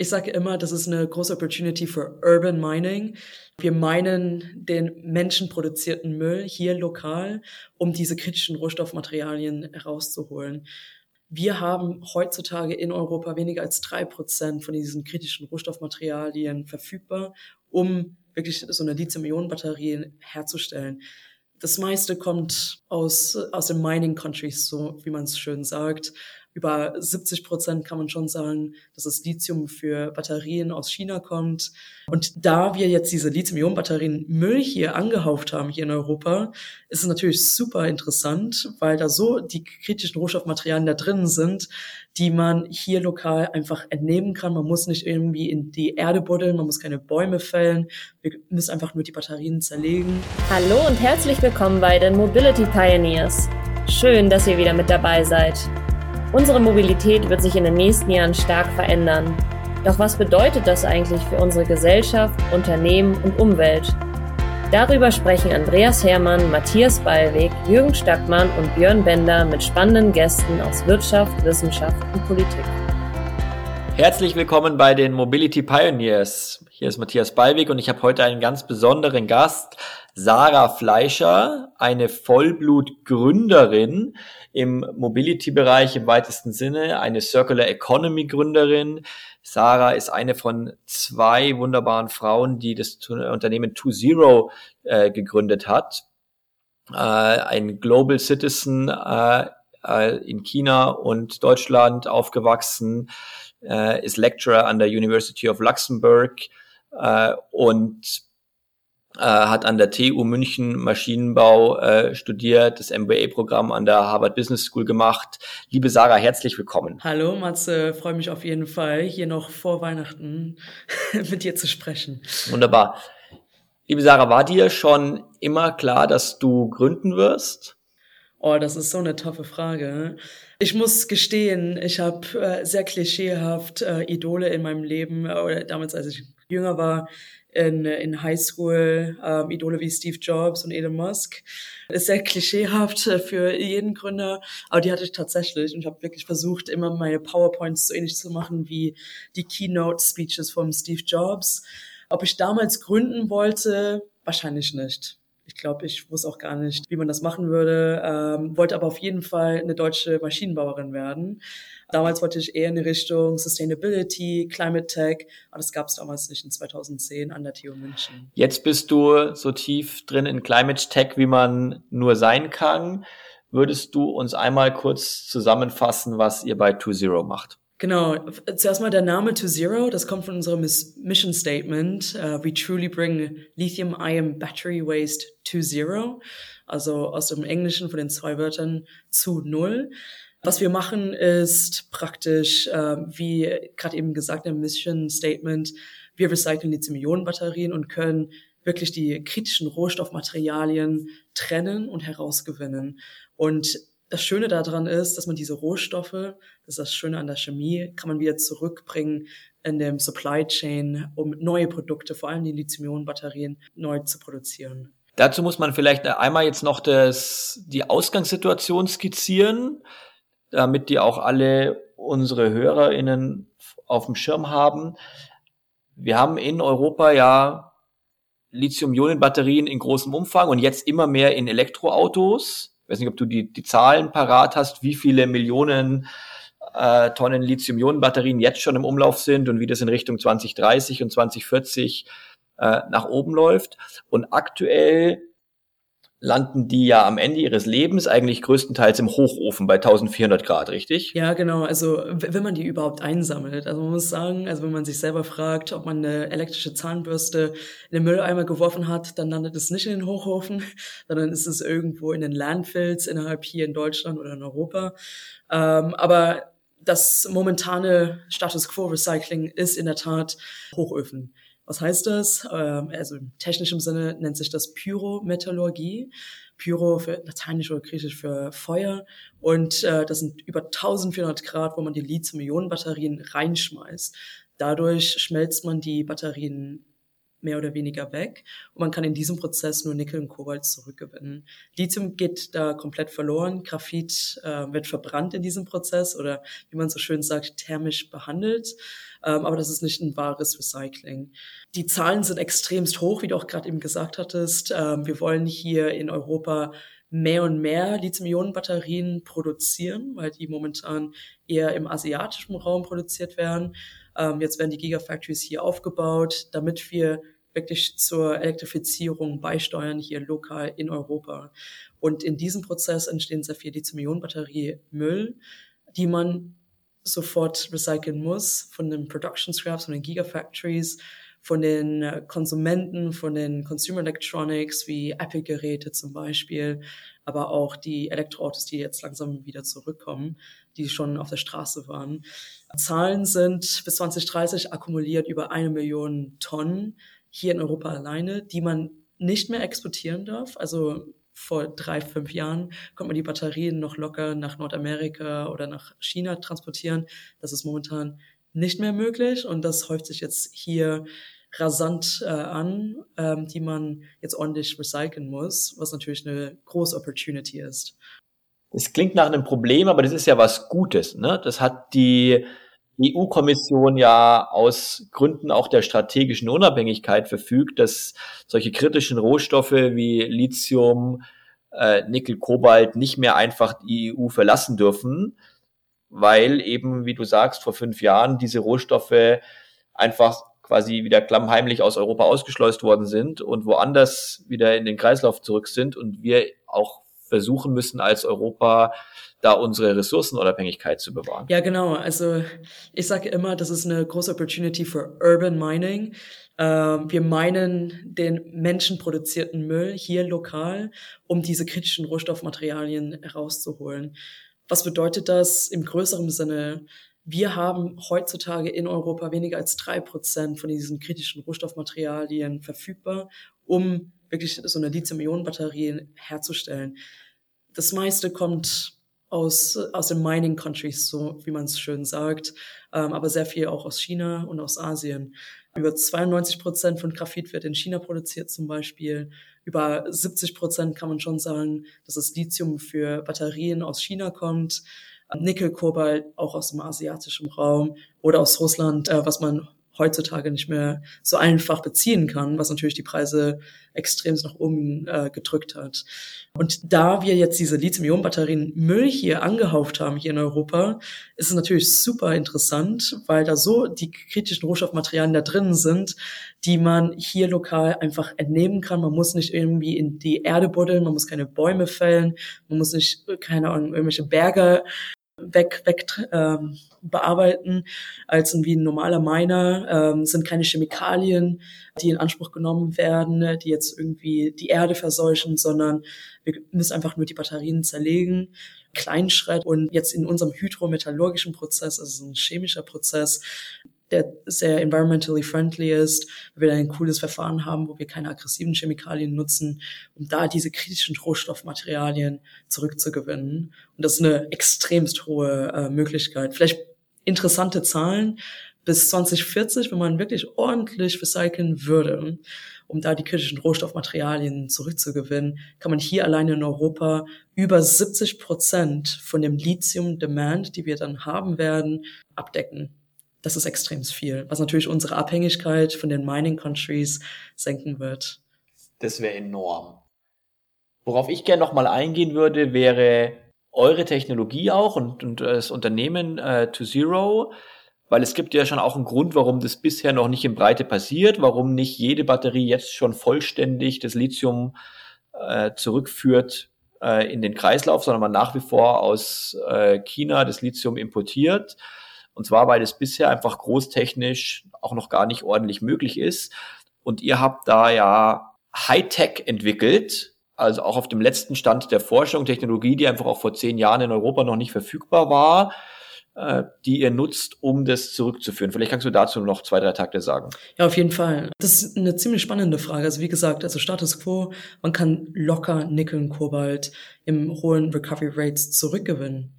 Ich sage immer, das ist eine große Opportunity für Urban Mining. Wir meinen den menschenproduzierten Müll hier lokal, um diese kritischen Rohstoffmaterialien herauszuholen. Wir haben heutzutage in Europa weniger als drei Prozent von diesen kritischen Rohstoffmaterialien verfügbar, um wirklich so eine Lithium-Ionen-Batterie herzustellen. Das meiste kommt aus, aus den Mining Countries, so wie man es schön sagt über 70 Prozent kann man schon sagen, dass das Lithium für Batterien aus China kommt. Und da wir jetzt diese Lithium-Ionen-Batterien Müll hier angehauft haben, hier in Europa, ist es natürlich super interessant, weil da so die kritischen Rohstoffmaterialien da drin sind, die man hier lokal einfach entnehmen kann. Man muss nicht irgendwie in die Erde buddeln, man muss keine Bäume fällen. Wir müssen einfach nur die Batterien zerlegen. Hallo und herzlich willkommen bei den Mobility Pioneers. Schön, dass ihr wieder mit dabei seid. Unsere Mobilität wird sich in den nächsten Jahren stark verändern. Doch was bedeutet das eigentlich für unsere Gesellschaft, Unternehmen und Umwelt? Darüber sprechen Andreas Hermann, Matthias Ballweg, Jürgen Stackmann und Björn Bender mit spannenden Gästen aus Wirtschaft, Wissenschaft und Politik. Herzlich willkommen bei den Mobility Pioneers. Hier ist Matthias Ballweg und ich habe heute einen ganz besonderen Gast, Sarah Fleischer, eine Vollblut-Gründerin im Mobility-Bereich im weitesten Sinne, eine Circular Economy-Gründerin. Sarah ist eine von zwei wunderbaren Frauen, die das Unternehmen Two Zero äh, gegründet hat. Äh, ein Global Citizen äh, äh in China und Deutschland aufgewachsen, äh, ist Lecturer an der University of Luxembourg äh, und äh, hat an der TU München Maschinenbau äh, studiert, das MBA-Programm an der Harvard Business School gemacht. Liebe Sarah, herzlich willkommen. Hallo Matze, freue mich auf jeden Fall, hier noch vor Weihnachten mit dir zu sprechen. Wunderbar. Liebe Sarah, war dir schon immer klar, dass du gründen wirst? Oh, das ist so eine toffe Frage. Ich muss gestehen, ich habe äh, sehr klischeehaft äh, Idole in meinem Leben, äh, oder damals, als ich jünger war, in, in Highschool ähm, Idole wie Steve Jobs und Elon Musk. Ist sehr klischeehaft äh, für jeden Gründer, aber die hatte ich tatsächlich und ich habe wirklich versucht, immer meine PowerPoints so ähnlich zu machen wie die Keynote-Speeches von Steve Jobs. Ob ich damals gründen wollte, wahrscheinlich nicht. Ich glaube, ich wusste auch gar nicht, wie man das machen würde, ähm, wollte aber auf jeden Fall eine deutsche Maschinenbauerin werden. Damals wollte ich eher in die Richtung Sustainability, Climate Tech, aber das gab es damals nicht in 2010 an der TU München. Jetzt bist du so tief drin in Climate Tech, wie man nur sein kann. Würdest du uns einmal kurz zusammenfassen, was ihr bei 2Zero macht? Genau, zuerst mal der Name To Zero, das kommt von unserem Mission Statement. Uh, we truly bring lithium-ion battery waste to zero. Also aus dem Englischen von den zwei Wörtern zu null. Was wir machen ist praktisch, äh, wie gerade eben gesagt im Mission Statement, wir recyceln Lithium-Ionen-Batterien und können wirklich die kritischen Rohstoffmaterialien trennen und herausgewinnen. Und das Schöne daran ist, dass man diese Rohstoffe, das ist das Schöne an der Chemie, kann man wieder zurückbringen in dem Supply Chain, um neue Produkte, vor allem die Lithium-Ionen-Batterien, neu zu produzieren. Dazu muss man vielleicht einmal jetzt noch das, die Ausgangssituation skizzieren damit die auch alle unsere HörerInnen auf dem Schirm haben. Wir haben in Europa ja Lithium-Ionen-Batterien in großem Umfang und jetzt immer mehr in Elektroautos. Ich weiß nicht, ob du die, die Zahlen parat hast, wie viele Millionen äh, Tonnen Lithium-Ionen-Batterien jetzt schon im Umlauf sind und wie das in Richtung 2030 und 2040 äh, nach oben läuft. Und aktuell landen die ja am Ende ihres Lebens eigentlich größtenteils im Hochofen bei 1400 Grad, richtig? Ja, genau. Also wenn man die überhaupt einsammelt. Also man muss sagen, also wenn man sich selber fragt, ob man eine elektrische Zahnbürste in den Mülleimer geworfen hat, dann landet es nicht in den Hochofen, sondern ist es irgendwo in den Landfills innerhalb hier in Deutschland oder in Europa. Ähm, aber das momentane Status Quo Recycling ist in der Tat Hochöfen. Was heißt das? Ähm, also im technischen Sinne nennt sich das Pyrometallurgie. Pyro für Lateinisch oder Griechisch für Feuer. Und äh, das sind über 1400 Grad, wo man die Lithium-Ionen-Batterien reinschmeißt. Dadurch schmelzt man die Batterien mehr oder weniger weg und man kann in diesem Prozess nur Nickel und Kobalt zurückgewinnen. Lithium geht da komplett verloren, Graphit äh, wird verbrannt in diesem Prozess oder wie man so schön sagt, thermisch behandelt, ähm, aber das ist nicht ein wahres Recycling. Die Zahlen sind extremst hoch, wie du auch gerade eben gesagt hattest. Ähm, wir wollen hier in Europa mehr und mehr Lithium-Ionen-Batterien produzieren, weil die momentan eher im asiatischen Raum produziert werden. Ähm, jetzt werden die Gigafactories hier aufgebaut, damit wir wirklich zur Elektrifizierung beisteuern hier lokal in Europa. Und in diesem Prozess entstehen sehr viel Lithium-Ionen-Batterie-Müll, die man sofort recyceln muss von den Production Scraps, von den Gigafactories, von den äh, Konsumenten, von den Consumer Electronics wie Apple-Geräte zum Beispiel, aber auch die Elektroautos, die jetzt langsam wieder zurückkommen, die schon auf der Straße waren. Zahlen sind bis 2030 akkumuliert über eine Million Tonnen hier in Europa alleine, die man nicht mehr exportieren darf. Also vor drei, fünf Jahren konnte man die Batterien noch locker nach Nordamerika oder nach China transportieren. Das ist momentan nicht mehr möglich und das häuft sich jetzt hier rasant äh, an, ähm, die man jetzt ordentlich recyceln muss, was natürlich eine große Opportunity ist. Es klingt nach einem Problem, aber das ist ja was Gutes. Ne? Das hat die EU-Kommission ja aus Gründen auch der strategischen Unabhängigkeit verfügt, dass solche kritischen Rohstoffe wie Lithium, äh, Nickel, Kobalt nicht mehr einfach die EU verlassen dürfen, weil eben, wie du sagst, vor fünf Jahren diese Rohstoffe einfach quasi wieder klammheimlich aus Europa ausgeschleust worden sind und woanders wieder in den Kreislauf zurück sind und wir auch versuchen müssen als Europa da unsere Ressourcenunabhängigkeit zu bewahren. Ja, genau. Also ich sage immer, das ist eine große Opportunity für Urban Mining. Ähm, wir meinen den menschenproduzierten Müll hier lokal, um diese kritischen Rohstoffmaterialien herauszuholen. Was bedeutet das im größeren Sinne? Wir haben heutzutage in Europa weniger als drei Prozent von diesen kritischen Rohstoffmaterialien verfügbar, um wirklich so eine Lithium-Ionen-Batterie herzustellen. Das meiste kommt aus, aus den Mining Countries, so wie man es schön sagt, ähm, aber sehr viel auch aus China und aus Asien. Über 92 Prozent von Graphit wird in China produziert zum Beispiel. Über 70 Prozent kann man schon sagen, dass das Lithium für Batterien aus China kommt. Nickel, Kobalt auch aus dem asiatischen Raum oder aus Russland, äh, was man heutzutage nicht mehr so einfach beziehen kann, was natürlich die Preise extrem nach oben äh, gedrückt hat. Und da wir jetzt diese Lithium-Ionen-Batterien Müll hier angehauft haben, hier in Europa, ist es natürlich super interessant, weil da so die kritischen Rohstoffmaterialien da drin sind, die man hier lokal einfach entnehmen kann. Man muss nicht irgendwie in die Erde buddeln, man muss keine Bäume fällen, man muss nicht, keine Ahnung, irgendwelche Berge weg, weg ähm, bearbeiten als wie ein normaler Miner. Ähm, sind keine Chemikalien, die in Anspruch genommen werden, die jetzt irgendwie die Erde verseuchen, sondern wir müssen einfach nur die Batterien zerlegen, Kleinschritt und jetzt in unserem hydrometallurgischen Prozess, also ein chemischer Prozess, der sehr environmentally friendly ist, weil wir da ein cooles Verfahren haben, wo wir keine aggressiven Chemikalien nutzen, um da diese kritischen Rohstoffmaterialien zurückzugewinnen. Und das ist eine extremst hohe äh, Möglichkeit. Vielleicht interessante Zahlen. Bis 2040, wenn man wirklich ordentlich recyceln würde, um da die kritischen Rohstoffmaterialien zurückzugewinnen, kann man hier alleine in Europa über 70 Prozent von dem Lithium-Demand, die wir dann haben werden, abdecken das ist extrem viel, was natürlich unsere Abhängigkeit von den Mining Countries senken wird. Das wäre enorm. Worauf ich gerne nochmal eingehen würde, wäre eure Technologie auch und, und das Unternehmen äh, To Zero, weil es gibt ja schon auch einen Grund, warum das bisher noch nicht in Breite passiert, warum nicht jede Batterie jetzt schon vollständig das Lithium äh, zurückführt äh, in den Kreislauf, sondern man nach wie vor aus äh, China das Lithium importiert. Und zwar, weil es bisher einfach großtechnisch auch noch gar nicht ordentlich möglich ist. Und ihr habt da ja Hightech entwickelt, also auch auf dem letzten Stand der Forschung, Technologie, die einfach auch vor zehn Jahren in Europa noch nicht verfügbar war, äh, die ihr nutzt, um das zurückzuführen. Vielleicht kannst du dazu noch zwei, drei Takte sagen. Ja, auf jeden Fall. Das ist eine ziemlich spannende Frage. Also wie gesagt, also Status Quo, man kann locker Nickel und Kobalt im hohen Recovery Rates zurückgewinnen.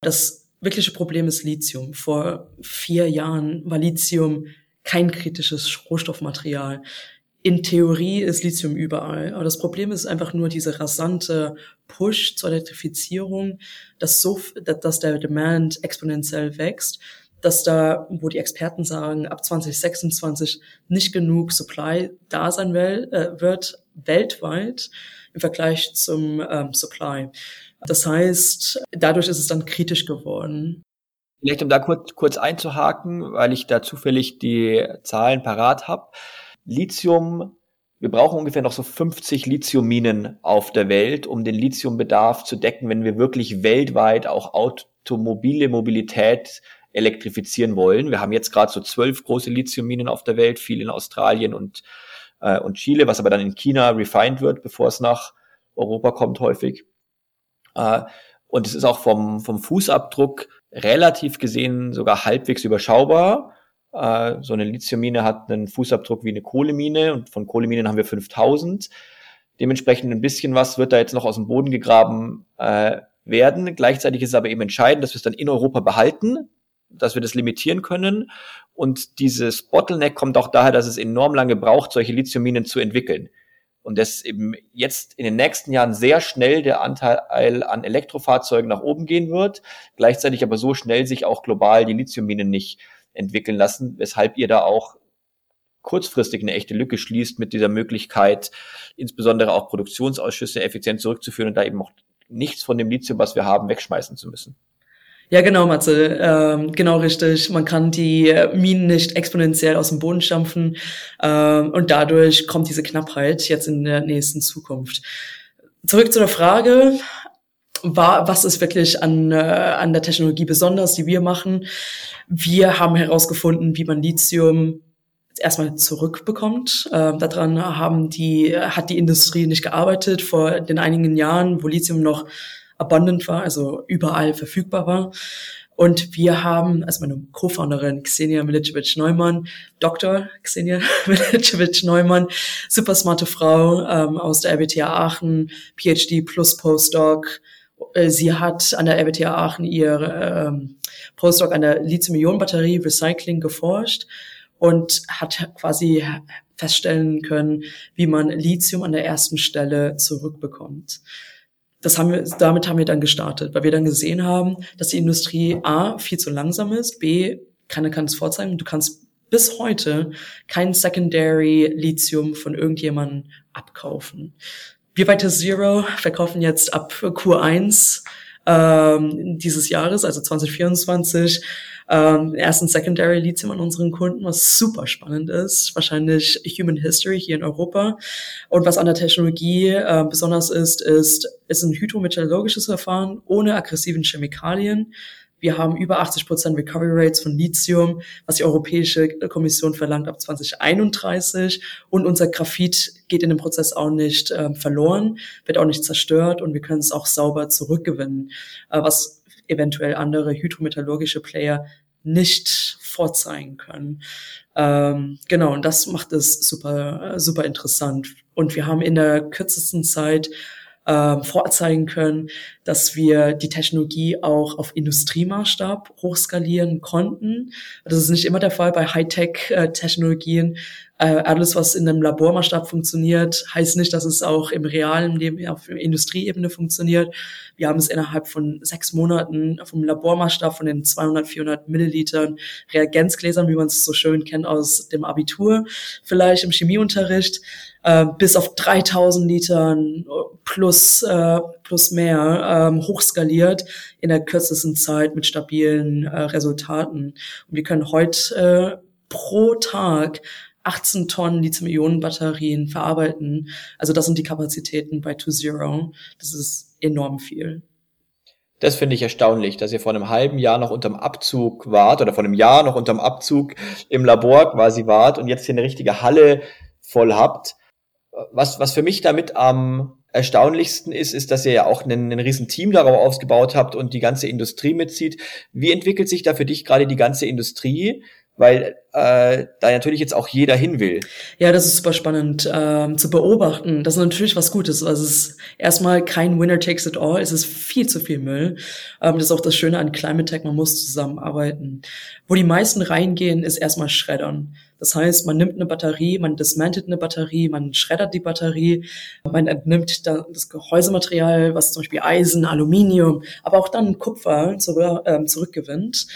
Das wirkliche Problem ist Lithium. Vor vier Jahren war Lithium kein kritisches Rohstoffmaterial. In Theorie ist Lithium überall, aber das Problem ist einfach nur diese rasante Push zur Elektrifizierung, dass so, dass der Demand exponentiell wächst, dass da, wo die Experten sagen, ab 2026 nicht genug Supply da sein will, äh, wird weltweit im Vergleich zum ähm, Supply. Das heißt, dadurch ist es dann kritisch geworden. Vielleicht um da kurz, kurz einzuhaken, weil ich da zufällig die Zahlen parat habe. Lithium, wir brauchen ungefähr noch so 50 Lithiumminen auf der Welt, um den Lithiumbedarf zu decken, wenn wir wirklich weltweit auch automobile Mobilität elektrifizieren wollen. Wir haben jetzt gerade so zwölf große Lithiumminen auf der Welt, viel in Australien und, äh, und Chile, was aber dann in China refined wird, bevor es nach Europa kommt häufig. Äh, und es ist auch vom, vom Fußabdruck relativ gesehen sogar halbwegs überschaubar. Äh, so eine Lithiummine hat einen Fußabdruck wie eine Kohlemine und von Kohleminen haben wir 5000. Dementsprechend ein bisschen was wird da jetzt noch aus dem Boden gegraben äh, werden. Gleichzeitig ist es aber eben entscheidend, dass wir es dann in Europa behalten, dass wir das limitieren können. Und dieses Bottleneck kommt auch daher, dass es enorm lange braucht, solche Lithiumminen zu entwickeln und dass eben jetzt in den nächsten Jahren sehr schnell der Anteil an Elektrofahrzeugen nach oben gehen wird, gleichzeitig aber so schnell sich auch global die Lithiumminen nicht entwickeln lassen, weshalb ihr da auch kurzfristig eine echte Lücke schließt mit dieser Möglichkeit, insbesondere auch Produktionsausschüsse effizient zurückzuführen und da eben auch nichts von dem Lithium, was wir haben, wegschmeißen zu müssen. Ja, genau, Matze. Ähm, genau richtig. Man kann die Minen nicht exponentiell aus dem Boden stampfen ähm, und dadurch kommt diese Knappheit jetzt in der nächsten Zukunft. Zurück zu der Frage, war, was ist wirklich an, äh, an der Technologie besonders, die wir machen? Wir haben herausgefunden, wie man Lithium erstmal zurückbekommt. Äh, daran haben die, hat die Industrie nicht gearbeitet vor den einigen Jahren, wo Lithium noch abundant war, also überall verfügbar war. Und wir haben, also meine Co-Founderin Xenia Milicevic-Neumann, Dr. Xenia Milicevic-Neumann, super smarte Frau ähm, aus der RWTH Aachen, PhD plus Postdoc. Äh, sie hat an der RWTH Aachen ihr ähm, Postdoc an der Lithium-Ionen-Batterie Recycling geforscht und hat quasi feststellen können, wie man Lithium an der ersten Stelle zurückbekommt das haben wir, damit haben wir dann gestartet, weil wir dann gesehen haben, dass die Industrie A viel zu langsam ist, B keiner kann es vorzeigen. Du kannst bis heute kein Secondary Lithium von irgendjemandem abkaufen. Wir bei Test Zero verkaufen jetzt ab Q1 ähm, dieses Jahres, also 2024, ähm, ersten Secondary Lithium an unseren Kunden, was super spannend ist. Wahrscheinlich Human History hier in Europa. Und was an der Technologie äh, besonders ist, ist, ist ein hydrometallurgisches Verfahren ohne aggressiven Chemikalien. Wir haben über 80 Prozent Recovery Rates von Lithium, was die Europäische Kommission verlangt ab 2031. Und unser Graphit geht in dem Prozess auch nicht äh, verloren, wird auch nicht zerstört und wir können es auch sauber zurückgewinnen, äh, was eventuell andere hydrometallurgische Player nicht vorzeigen können. Ähm, genau, und das macht es super, super interessant. Und wir haben in der kürzesten Zeit äh, vorzeigen können, dass wir die Technologie auch auf Industriemaßstab hochskalieren konnten. Das ist nicht immer der Fall bei Hightech-Technologien. Äh, alles, was in einem Labormaßstab funktioniert, heißt nicht, dass es auch im realen Leben auf Industrieebene funktioniert. Wir haben es innerhalb von sechs Monaten vom Labormaßstab von den 200, 400 Millilitern Reagenzgläsern, wie man es so schön kennt aus dem Abitur, vielleicht im Chemieunterricht, äh, bis auf 3000 Litern plus, äh, plus mehr ähm, hochskaliert in der kürzesten Zeit mit stabilen äh, Resultaten. Und wir können heute äh, pro Tag 18 Tonnen Lithium-Ionen-Batterien verarbeiten. Also das sind die Kapazitäten bei 2.0. Das ist enorm viel. Das finde ich erstaunlich, dass ihr vor einem halben Jahr noch unterm Abzug wart oder vor einem Jahr noch unterm Abzug im Labor quasi wart und jetzt hier eine richtige Halle voll habt was, was für mich damit am erstaunlichsten ist, ist, dass ihr ja auch einen, einen riesen Team darauf ausgebaut habt und die ganze Industrie mitzieht. Wie entwickelt sich da für dich gerade die ganze Industrie? weil äh, da natürlich jetzt auch jeder hin will. Ja, das ist super spannend ähm, zu beobachten. Das ist natürlich was Gutes. Also es ist erstmal kein Winner takes it all. Es ist viel zu viel Müll. Ähm, das ist auch das Schöne an Climate Tech. Man muss zusammenarbeiten. Wo die meisten reingehen, ist erstmal Schreddern. Das heißt, man nimmt eine Batterie, man dismantelt eine Batterie, man schreddert die Batterie, man entnimmt das Gehäusematerial, was zum Beispiel Eisen, Aluminium, aber auch dann Kupfer zurück, äh, zurückgewinnt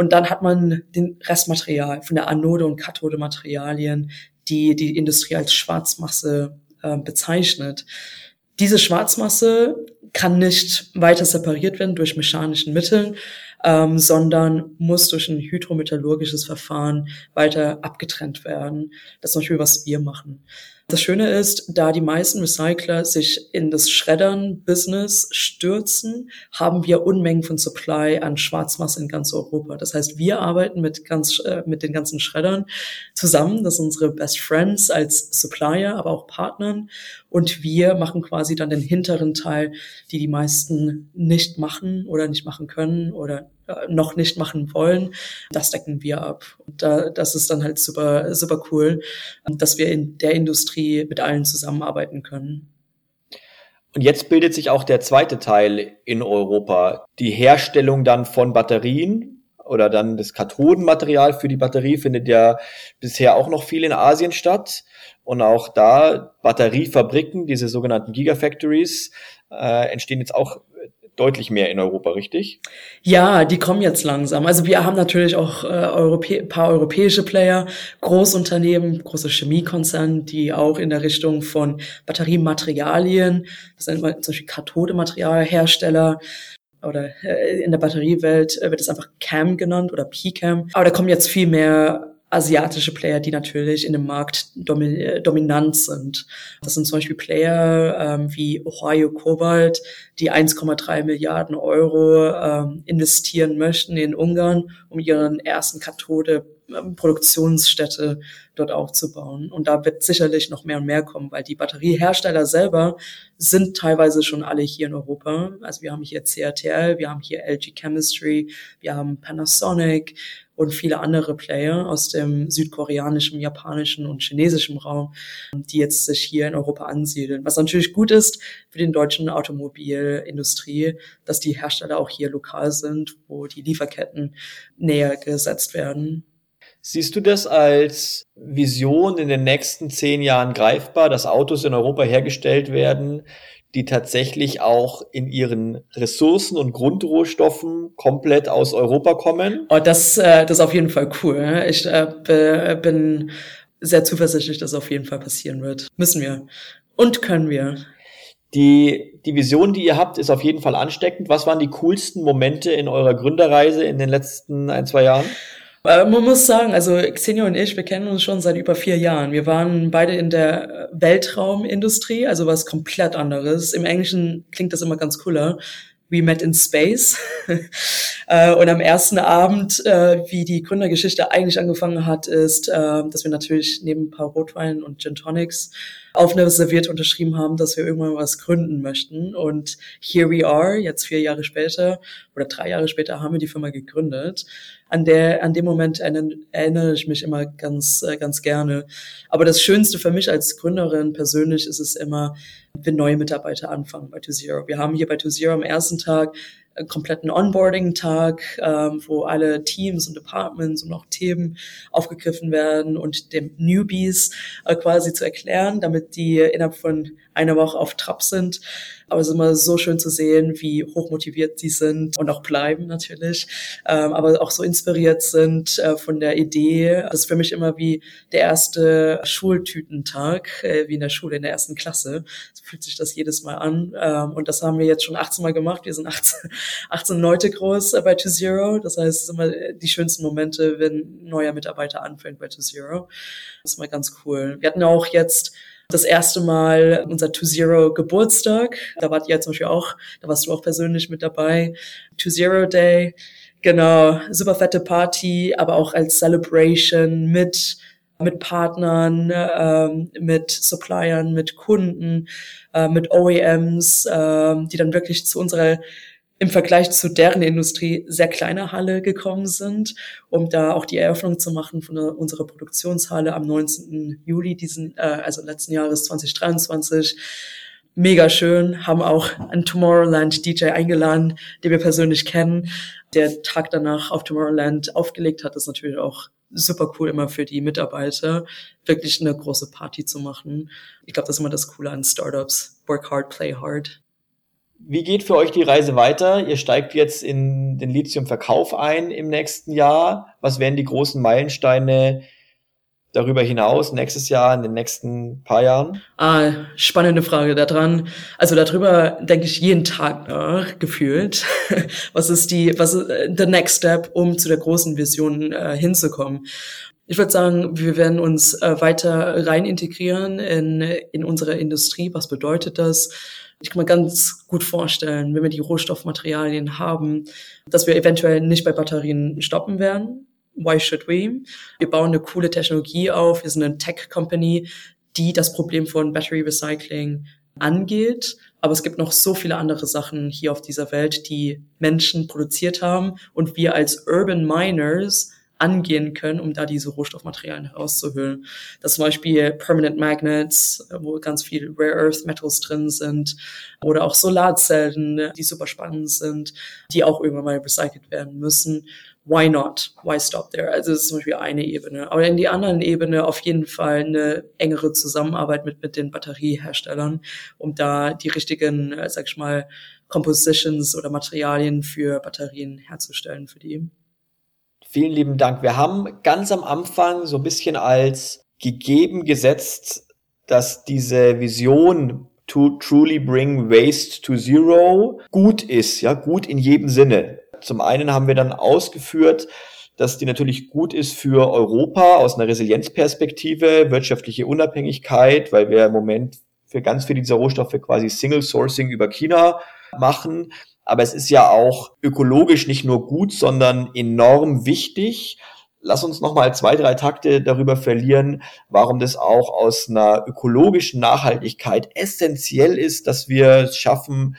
und dann hat man den Restmaterial von der Anode und Kathode Materialien, die die Industrie als Schwarzmasse äh, bezeichnet. Diese Schwarzmasse kann nicht weiter separiert werden durch mechanischen Mitteln, ähm, sondern muss durch ein hydrometallurgisches Verfahren weiter abgetrennt werden. Das ist zum Beispiel, was wir machen. Das Schöne ist, da die meisten Recycler sich in das Schreddern-Business stürzen, haben wir Unmengen von Supply an Schwarzmasse in ganz Europa. Das heißt, wir arbeiten mit ganz, äh, mit den ganzen Schreddern zusammen. Das sind unsere Best Friends als Supplier, aber auch Partnern. Und wir machen quasi dann den hinteren Teil, die die meisten nicht machen oder nicht machen können oder noch nicht machen wollen, das decken wir ab. Und da, das ist dann halt super, super cool, dass wir in der Industrie mit allen zusammenarbeiten können. Und jetzt bildet sich auch der zweite Teil in Europa. Die Herstellung dann von Batterien oder dann das Kathodenmaterial für die Batterie findet ja bisher auch noch viel in Asien statt. Und auch da Batteriefabriken, diese sogenannten Gigafactories, äh, entstehen jetzt auch deutlich mehr in Europa, richtig? Ja, die kommen jetzt langsam. Also wir haben natürlich auch äh, Europä paar europäische Player, Großunternehmen, große Chemiekonzerne, die auch in der Richtung von Batteriematerialien, das sind zum Beispiel Kathodematerialhersteller, oder äh, in der Batteriewelt wird es einfach CAM genannt oder PCAM. Aber da kommen jetzt viel mehr asiatische Player, die natürlich in dem Markt domi dominant sind. Das sind zum Beispiel Player ähm, wie Ohio Cobalt, die 1,3 Milliarden Euro ähm, investieren möchten in Ungarn, um ihren ersten Kathode ähm, Produktionsstätte dort aufzubauen. Und da wird sicherlich noch mehr und mehr kommen, weil die Batteriehersteller selber sind teilweise schon alle hier in Europa. Also wir haben hier CATL, wir haben hier LG Chemistry, wir haben Panasonic, und viele andere Player aus dem südkoreanischen, japanischen und chinesischen Raum, die jetzt sich hier in Europa ansiedeln. Was natürlich gut ist für den deutschen Automobilindustrie, dass die Hersteller auch hier lokal sind, wo die Lieferketten näher gesetzt werden. Siehst du das als Vision in den nächsten zehn Jahren greifbar, dass Autos in Europa hergestellt werden, die tatsächlich auch in ihren Ressourcen und Grundrohstoffen komplett aus Europa kommen? Oh, das, äh, das ist auf jeden Fall cool. Ne? Ich äh, bin sehr zuversichtlich, dass es auf jeden Fall passieren wird. Müssen wir. Und können wir. Die, die Vision, die ihr habt, ist auf jeden Fall ansteckend. Was waren die coolsten Momente in eurer Gründerreise in den letzten ein, zwei Jahren? Man muss sagen, also Xenia und ich, wir kennen uns schon seit über vier Jahren. Wir waren beide in der Weltraumindustrie, also was komplett anderes. Im Englischen klingt das immer ganz cooler. We met in space. Äh, und am ersten Abend, äh, wie die Gründergeschichte eigentlich angefangen hat, ist, äh, dass wir natürlich neben ein paar Rotweinen und Gin Tonics auf eine Serviette unterschrieben haben, dass wir irgendwann was gründen möchten. Und here we are, jetzt vier Jahre später oder drei Jahre später haben wir die Firma gegründet. An der, an dem Moment erinnere ich mich immer ganz, äh, ganz gerne. Aber das Schönste für mich als Gründerin persönlich ist es immer, wenn neue Mitarbeiter anfangen bei ToZero. Wir haben hier bei ToZero am ersten Tag einen kompletten Onboarding-Tag, ähm, wo alle Teams und Departments und auch Themen aufgegriffen werden und dem Newbies äh, quasi zu erklären, damit die innerhalb von einer Woche auf Trab sind. Aber es ist immer so schön zu sehen, wie hochmotiviert sie sind und auch bleiben natürlich, ähm, aber auch so inspiriert sind äh, von der Idee. Das ist für mich immer wie der erste Schultütentag, äh, wie in der Schule in der ersten Klasse. Fühlt sich das jedes Mal an. Ähm, und das haben wir jetzt schon 18 Mal gemacht. Wir sind 18, 18 Leute groß äh, bei To Zero. Das heißt, es sind immer die schönsten Momente, wenn neuer Mitarbeiter anfängt bei To Zero. Das ist immer ganz cool. Wir hatten auch jetzt das erste Mal unser To Zero Geburtstag. Da wart ihr zum Beispiel auch, da warst du auch persönlich mit dabei. To Zero Day. Genau, super fette Party, aber auch als Celebration mit mit Partnern, ähm, mit Suppliern, mit Kunden, äh, mit OEMs, äh, die dann wirklich zu unserer im Vergleich zu deren Industrie sehr kleine Halle gekommen sind, um da auch die Eröffnung zu machen von unserer Produktionshalle am 19. Juli diesen, äh, also letzten Jahres 2023 mega schön, haben auch einen Tomorrowland DJ eingeladen, den wir persönlich kennen, der Tag danach auf Tomorrowland aufgelegt hat. Ist natürlich auch super cool immer für die Mitarbeiter, wirklich eine große Party zu machen. Ich glaube, das ist immer das Coole an Startups. Work hard, play hard. Wie geht für euch die Reise weiter? Ihr steigt jetzt in den Lithium-Verkauf ein im nächsten Jahr. Was wären die großen Meilensteine darüber hinaus nächstes Jahr, in den nächsten paar Jahren? Ah, spannende Frage da dran. Also darüber denke ich jeden Tag nach, gefühlt. Was ist die, was ist äh, the next step, um zu der großen Vision äh, hinzukommen? Ich würde sagen, wir werden uns äh, weiter rein integrieren in, in unsere Industrie. Was bedeutet das? Ich kann mir ganz gut vorstellen, wenn wir die Rohstoffmaterialien haben, dass wir eventuell nicht bei Batterien stoppen werden, why should we? Wir bauen eine coole Technologie auf. Wir sind eine Tech-Company, die das Problem von Battery Recycling angeht. Aber es gibt noch so viele andere Sachen hier auf dieser Welt, die Menschen produziert haben und wir als Urban Miners angehen können, um da diese Rohstoffmaterialien herauszuhöhlen. Das zum Beispiel Permanent Magnets, wo ganz viel Rare Earth Metals drin sind, oder auch Solarzellen, die super spannend sind, die auch irgendwann mal recycelt werden müssen why not? Why stop there? Also das ist zum Beispiel eine Ebene. Aber in die anderen Ebene auf jeden Fall eine engere Zusammenarbeit mit, mit den Batterieherstellern, um da die richtigen, äh, sag ich mal, Compositions oder Materialien für Batterien herzustellen für die. Vielen lieben Dank. Wir haben ganz am Anfang so ein bisschen als gegeben gesetzt, dass diese Vision to truly bring waste to zero gut ist, ja, gut in jedem Sinne. Zum einen haben wir dann ausgeführt, dass die natürlich gut ist für Europa aus einer Resilienzperspektive, wirtschaftliche Unabhängigkeit, weil wir im Moment für ganz viele dieser Rohstoffe quasi Single Sourcing über China machen. Aber es ist ja auch ökologisch nicht nur gut, sondern enorm wichtig. Lass uns nochmal zwei, drei Takte darüber verlieren, warum das auch aus einer ökologischen Nachhaltigkeit essentiell ist, dass wir es schaffen,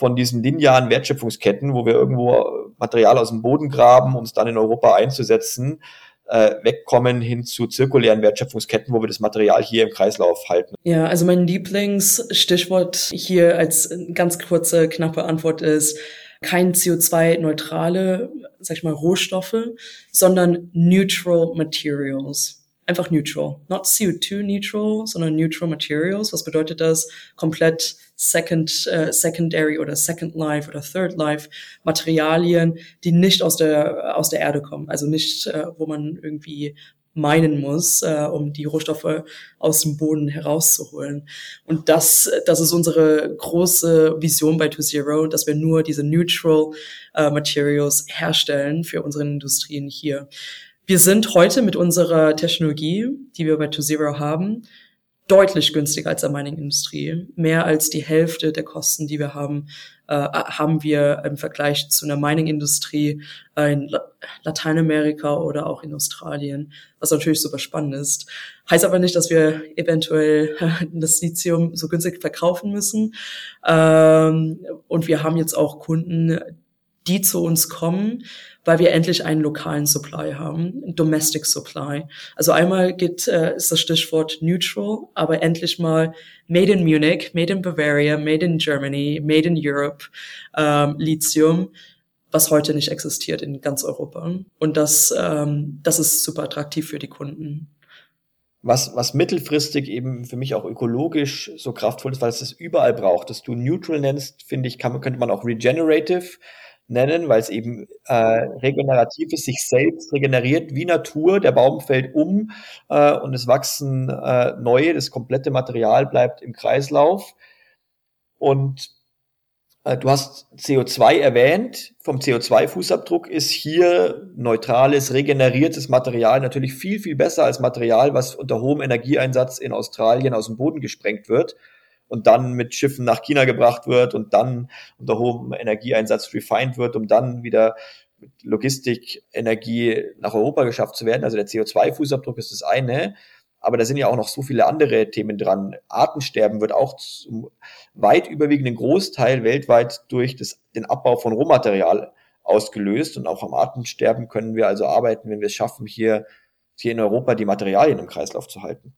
von diesen linearen Wertschöpfungsketten, wo wir irgendwo Material aus dem Boden graben, um es dann in Europa einzusetzen, äh, wegkommen hin zu zirkulären Wertschöpfungsketten, wo wir das Material hier im Kreislauf halten. Ja, also mein Lieblingsstichwort hier als ganz kurze, knappe Antwort ist kein CO2-neutrale, sag ich mal, Rohstoffe, sondern neutral materials einfach neutral. Not CO2 neutral, sondern neutral materials. Was bedeutet das? Komplett second, uh, secondary oder second life oder third life Materialien, die nicht aus der, aus der Erde kommen. Also nicht, uh, wo man irgendwie meinen muss, äh, um die Rohstoffe aus dem Boden herauszuholen. Und das, das ist unsere große Vision bei To Zero, dass wir nur diese neutral äh, Materials herstellen für unsere Industrien hier. Wir sind heute mit unserer Technologie, die wir bei ToZero haben, deutlich günstiger als der Mining-Industrie. Mehr als die Hälfte der Kosten, die wir haben, äh, haben wir im Vergleich zu einer Mining-Industrie in Lateinamerika oder auch in Australien, was natürlich super spannend ist. Heißt aber nicht, dass wir eventuell das Lithium so günstig verkaufen müssen. Ähm, und wir haben jetzt auch Kunden, die zu uns kommen, weil wir endlich einen lokalen Supply haben, Domestic Supply. Also einmal geht, äh, ist das Stichwort neutral, aber endlich mal made in Munich, made in Bavaria, made in Germany, made in Europe, ähm, Lithium, was heute nicht existiert in ganz Europa. Und das, ähm, das ist super attraktiv für die Kunden. Was, was mittelfristig eben für mich auch ökologisch so kraftvoll ist, weil es das überall braucht. Dass du neutral nennst, finde ich, kann, könnte man auch regenerative nennen, weil es eben äh, regenerativ ist, sich selbst regeneriert wie Natur. Der Baum fällt um äh, und es wachsen äh, neue, das komplette Material bleibt im Kreislauf. Und äh, du hast CO2 erwähnt. Vom CO2-Fußabdruck ist hier neutrales, regeneriertes Material natürlich viel, viel besser als Material, was unter hohem Energieeinsatz in Australien aus dem Boden gesprengt wird und dann mit Schiffen nach China gebracht wird und dann unter hohem Energieeinsatz refined wird, um dann wieder mit Logistik, Energie nach Europa geschafft zu werden. Also der CO2-Fußabdruck ist das eine. aber da sind ja auch noch so viele andere Themen dran. Artensterben wird auch zum weit überwiegenden Großteil weltweit durch das, den Abbau von Rohmaterial ausgelöst. Und auch am Artensterben können wir also arbeiten, wenn wir es schaffen, hier, hier in Europa die Materialien im Kreislauf zu halten.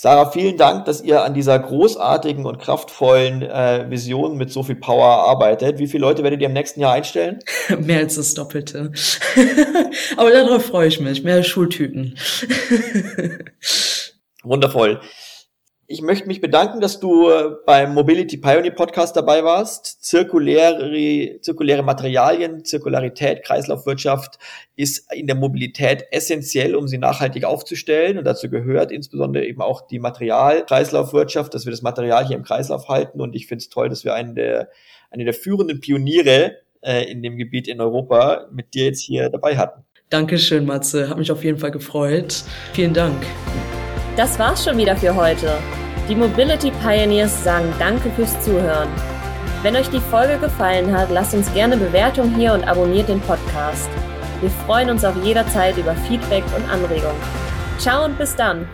Sarah, vielen Dank, dass ihr an dieser großartigen und kraftvollen äh, Vision mit so viel Power arbeitet. Wie viele Leute werdet ihr im nächsten Jahr einstellen? Mehr als das Doppelte. Aber darauf freue ich mich. Mehr Schultüten. Wundervoll. Ich möchte mich bedanken, dass du äh, beim Mobility Pioneer Podcast dabei warst. Zirkuläre, zirkuläre Materialien, Zirkularität, Kreislaufwirtschaft ist in der Mobilität essentiell, um sie nachhaltig aufzustellen. Und dazu gehört insbesondere eben auch die Materialkreislaufwirtschaft, dass wir das Material hier im Kreislauf halten. Und ich finde es toll, dass wir einen der, eine der führenden Pioniere äh, in dem Gebiet in Europa mit dir jetzt hier dabei hatten. Dankeschön, Matze. Hat mich auf jeden Fall gefreut. Vielen Dank. Das war's schon wieder für heute. Die Mobility Pioneers sagen Danke fürs Zuhören. Wenn euch die Folge gefallen hat, lasst uns gerne Bewertung hier und abonniert den Podcast. Wir freuen uns auf jederzeit über Feedback und Anregungen. Ciao und bis dann!